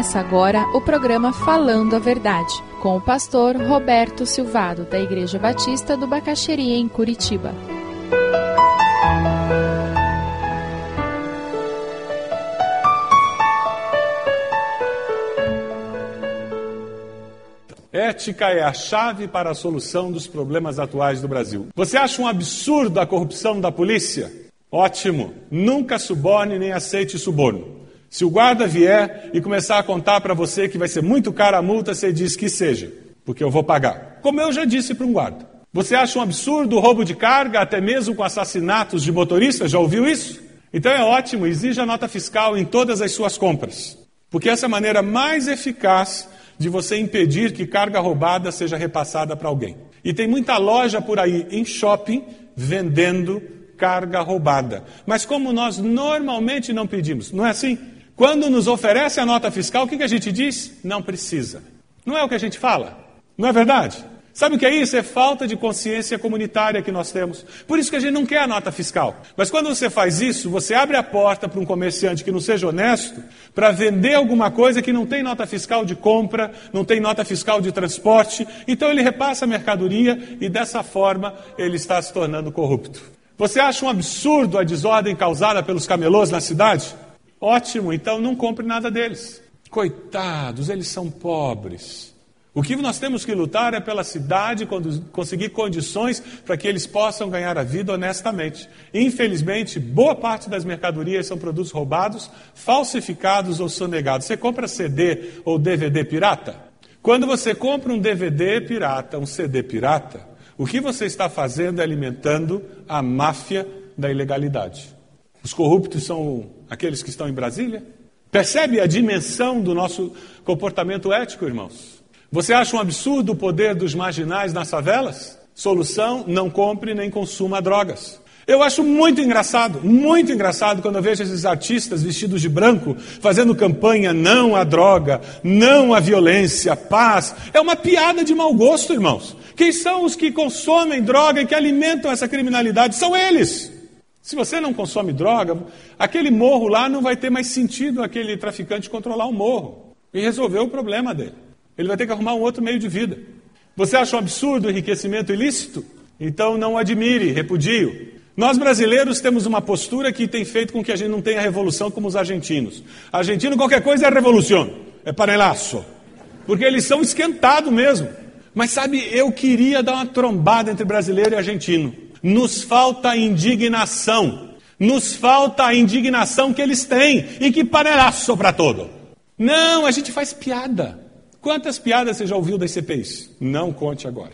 Começa agora o programa Falando a Verdade, com o pastor Roberto Silvado, da Igreja Batista do Bacaxeria, em Curitiba. Ética é a chave para a solução dos problemas atuais do Brasil. Você acha um absurdo a corrupção da polícia? Ótimo! Nunca suborne nem aceite suborno. Se o guarda vier e começar a contar para você que vai ser muito cara a multa, você diz que seja, porque eu vou pagar. Como eu já disse para um guarda. Você acha um absurdo o roubo de carga, até mesmo com assassinatos de motoristas? Já ouviu isso? Então é ótimo, exija nota fiscal em todas as suas compras, porque essa é a maneira mais eficaz de você impedir que carga roubada seja repassada para alguém. E tem muita loja por aí em shopping vendendo carga roubada. Mas como nós normalmente não pedimos, não é assim? Quando nos oferece a nota fiscal, o que, a gente diz? Não precisa. Não é o que a gente fala? Não é verdade? Sabe o que é isso? É falta de consciência comunitária que nós temos. Por isso que a gente não quer a nota fiscal. Mas quando você faz isso, você abre a porta para um comerciante que não seja honesto para vender alguma coisa que não tem nota fiscal de compra, não tem nota fiscal de transporte. Então ele repassa a mercadoria e dessa forma ele está se tornando corrupto. Você acha um absurdo a desordem causada pelos camelôs na cidade? Ótimo, então não compre nada deles. Coitados, eles são pobres. O que nós temos que lutar é pela cidade conseguir condições para que eles possam ganhar a vida honestamente. Infelizmente, boa parte das mercadorias são produtos roubados, falsificados ou sonegados. Você compra CD ou DVD pirata? Quando você compra um DVD pirata, um CD pirata, o que você está fazendo é alimentando a máfia da ilegalidade. Os corruptos são aqueles que estão em Brasília? Percebe a dimensão do nosso comportamento ético, irmãos? Você acha um absurdo o poder dos marginais nas favelas? Solução: não compre nem consuma drogas. Eu acho muito engraçado, muito engraçado quando eu vejo esses artistas vestidos de branco fazendo campanha não à droga, não à violência, paz. É uma piada de mau gosto, irmãos. Quem são os que consomem droga e que alimentam essa criminalidade? São eles. Se você não consome droga, aquele morro lá não vai ter mais sentido aquele traficante controlar o morro e resolver o problema dele. Ele vai ter que arrumar um outro meio de vida. Você acha um absurdo o enriquecimento ilícito? Então não admire, repudio. Nós brasileiros temos uma postura que tem feito com que a gente não tenha revolução como os argentinos. Argentino, qualquer coisa é revolução, é panelaço. Porque eles são esquentados mesmo. Mas sabe, eu queria dar uma trombada entre brasileiro e argentino. Nos falta indignação. Nos falta a indignação que eles têm e que panelaço para todo. Não, a gente faz piada. Quantas piadas você já ouviu das CPIs? Não conte agora.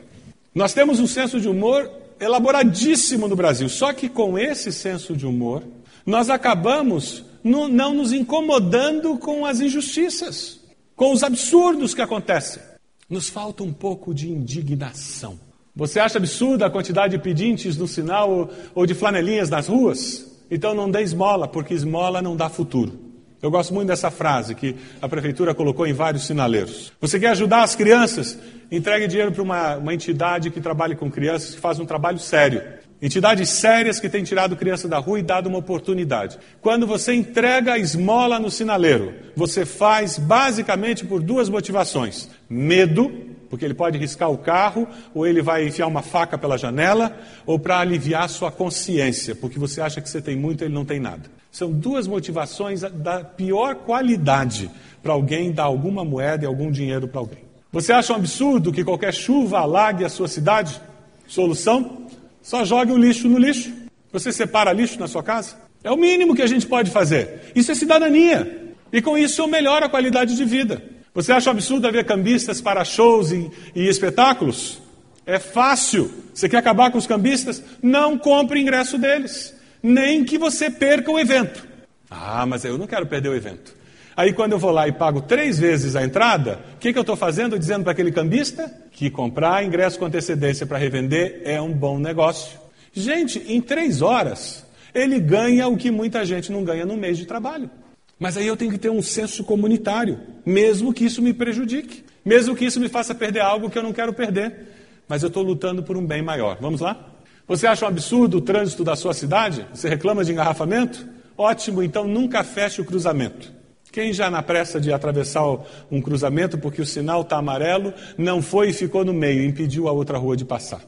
Nós temos um senso de humor elaboradíssimo no Brasil, só que com esse senso de humor, nós acabamos no, não nos incomodando com as injustiças, com os absurdos que acontecem. Nos falta um pouco de indignação. Você acha absurda a quantidade de pedintes no sinal ou, de flanelinhas nas ruas? Então não dê esmola, porque esmola não dá futuro. Eu gosto muito dessa frase que a prefeitura colocou em vários sinaleiros. Você quer ajudar as crianças? Entregue dinheiro para uma, uma entidade que trabalhe com crianças, que faz um trabalho sério. Entidades sérias que têm tirado criança da rua e dado uma oportunidade. Quando você entrega a esmola no sinaleiro, você faz basicamente por duas motivações: medo, porque ele pode riscar o carro, ou ele vai enfiar uma faca pela janela, ou para aliviar sua consciência, porque você acha que você tem muito e ele não tem nada. São duas motivações da pior qualidade para alguém dar alguma moeda e algum dinheiro para alguém. Você acha um absurdo que qualquer chuva alague a sua cidade? Solução? Só jogue o lixo no lixo. Você separa lixo na sua casa? É o mínimo que a gente pode fazer. Isso é cidadania. E com isso eu melhoro a qualidade de vida. Você acha um absurdo haver cambistas para shows e, e espetáculos? É fácil. Você quer acabar com os cambistas? Não compre ingresso deles. Nem que você perca o evento. Ah, mas eu não quero perder o evento. Aí quando eu vou lá e pago três vezes a entrada, o que, que eu estou fazendo? Dizendo para aquele cambista que comprar ingresso com antecedência para revender é um bom negócio. Gente, em três horas, ele ganha o que muita gente não ganha no mês de trabalho. Mas aí eu tenho que ter um senso comunitário, mesmo que isso me prejudique, mesmo que isso me faça perder algo que eu não quero perder. Mas eu estou lutando por um bem maior. Vamos lá? Você acha um absurdo o trânsito da sua cidade? Você reclama de engarrafamento? Ótimo, então nunca feche o cruzamento. Quem já na pressa de atravessar um cruzamento porque o sinal está amarelo, não foi e ficou no meio, impediu a outra rua de passar.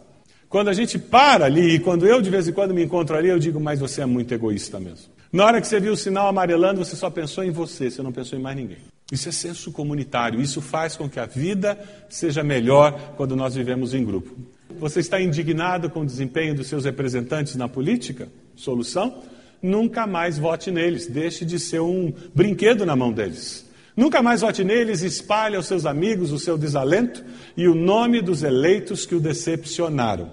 Quando a gente para ali, e quando eu de vez em quando me encontro ali, eu digo, mas você é muito egoísta mesmo. Na hora que você viu o sinal amarelando, você só pensou em você, você não pensou em mais ninguém. Isso é senso comunitário, isso faz com que a vida seja melhor quando nós vivemos em grupo. Você está indignado com o desempenho dos seus representantes na política? Solução? Nunca mais vote neles, deixe de ser um brinquedo na mão deles. Nunca mais vote neles, espalhe aos seus amigos o seu desalento e o nome dos eleitos que o decepcionaram,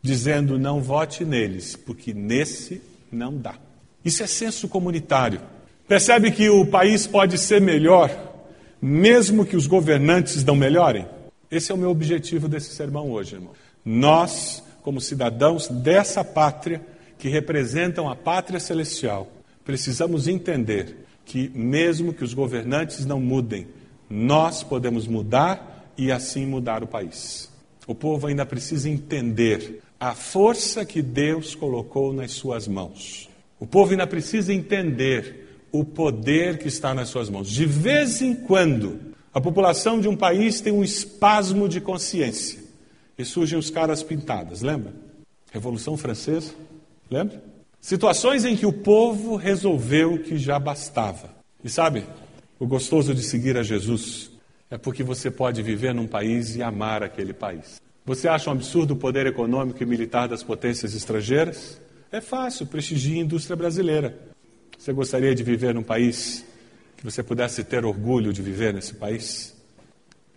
dizendo: não vote neles, porque nesse não dá. Isso é senso comunitário. Percebe que o país pode ser melhor, mesmo que os governantes não melhorem? Esse é o meu objetivo desse sermão hoje, irmão. Nós, como cidadãos dessa pátria, que representam a pátria celestial, precisamos entender que, mesmo que os governantes não mudem, nós podemos mudar e assim mudar o país. O povo ainda precisa entender a força que Deus colocou nas suas mãos. O povo ainda precisa entender o poder que está nas suas mãos. De vez em quando, a população de um país tem um espasmo de consciência e surgem os caras pintadas, lembra? Revolução Francesa, lembra? Situações em que o povo resolveu que já bastava. E sabe, o gostoso de seguir a Jesus é porque você pode viver num país e amar aquele país. Você acha um absurdo o poder econômico e militar das potências estrangeiras? É fácil, prestigie a indústria brasileira. Você gostaria de viver num país que você pudesse ter orgulho de viver nesse país?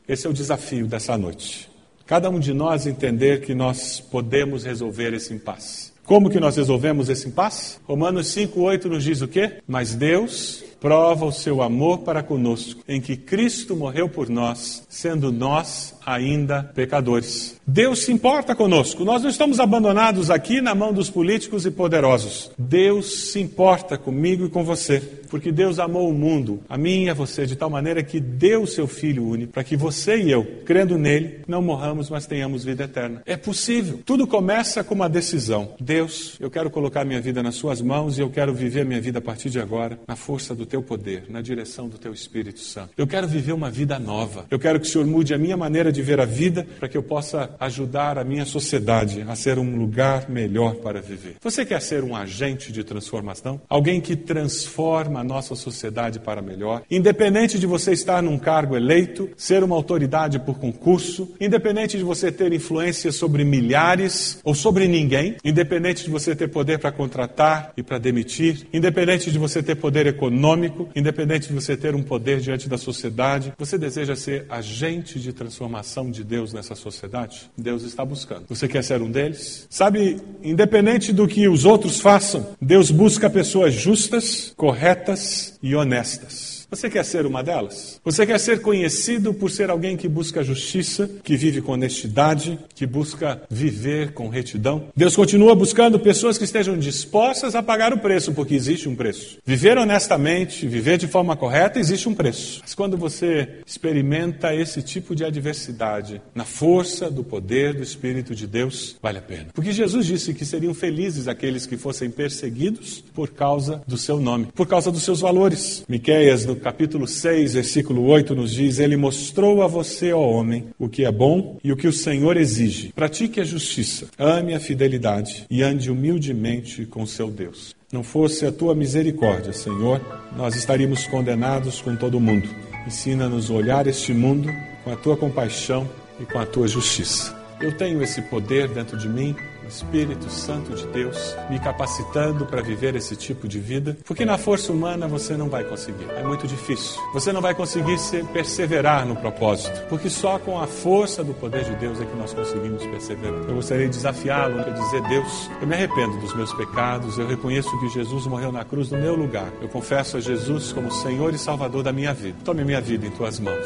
Esse é o desafio dessa noite. Cada um de nós entender que nós podemos resolver esse impasse. Como que nós resolvemos esse impasse? Romanos 5,8 nos diz o quê? Mas Deus prova o seu amor para conosco, em que Cristo morreu por nós, sendo nós ainda pecadores. Deus se importa conosco. Nós não estamos abandonados aqui na mão dos políticos e poderosos. Deus se importa comigo e com você, porque Deus amou o mundo, a mim e a você, de tal maneira que deu o seu Filho único, para que você e eu, crendo nele, não morramos, mas tenhamos vida eterna. É possível. Tudo começa com uma decisão. Deus, eu quero colocar minha vida nas suas mãos e eu quero viver minha vida a partir de agora na força do teu poder, na direção do teu Espírito Santo. Eu quero viver uma vida nova. Eu quero que o Senhor mude a minha maneira de ver a vida para que eu possa ajudar a minha sociedade a ser um lugar melhor para viver. Você quer ser um agente de transformação? Alguém que transforma a nossa sociedade para melhor? Independente de você estar num cargo eleito, ser uma autoridade por concurso, independente de você ter influência sobre milhares ou sobre ninguém, independente de você ter poder para contratar e para demitir, independente de você ter poder econômico, independente de você ter um poder diante da sociedade, você deseja ser agente de transformação de Deus nessa sociedade? Deus está buscando. Você quer ser um deles? Sabe, independente do que os outros façam, Deus busca pessoas justas, corretas e honestas. Você quer ser uma delas? Você quer ser conhecido por ser alguém que busca justiça, que vive com honestidade, que busca viver com retidão? Deus continua buscando pessoas que estejam dispostas a pagar o preço, porque existe um preço. Viver honestamente, viver de forma correta, existe um preço. Mas quando você experimenta esse tipo de adversidade, na força do poder do Espírito de Deus, vale a pena. Porque Jesus disse que seriam felizes aqueles que fossem perseguidos por causa do seu nome, por causa dos seus valores. Miqueias, no capítulo 6, versículo 8, nos diz: Ele mostrou a você, ó homem, o que é bom e o que o Senhor exige. Pratique a justiça, ame a fidelidade e ande humildemente com seu Deus. Não fosse a tua misericórdia, Senhor, nós estaríamos condenados com todo mundo. Ensina-nos a olhar este mundo com a tua compaixão e com a tua justiça. Eu tenho esse poder dentro de mim Espírito Santo de Deus me capacitando para viver esse tipo de vida, porque na força humana você não vai conseguir. É muito difícil. Você não vai conseguir ser, perseverar no propósito, porque só com a força do poder de Deus é que nós conseguimos perseverar. Eu gostaria de desafiá-lo a dizer: Deus, eu me arrependo dos meus pecados, eu reconheço que Jesus morreu na cruz no meu lugar. Eu confesso a Jesus como Senhor e Salvador da minha vida. Tome minha vida em tuas mãos.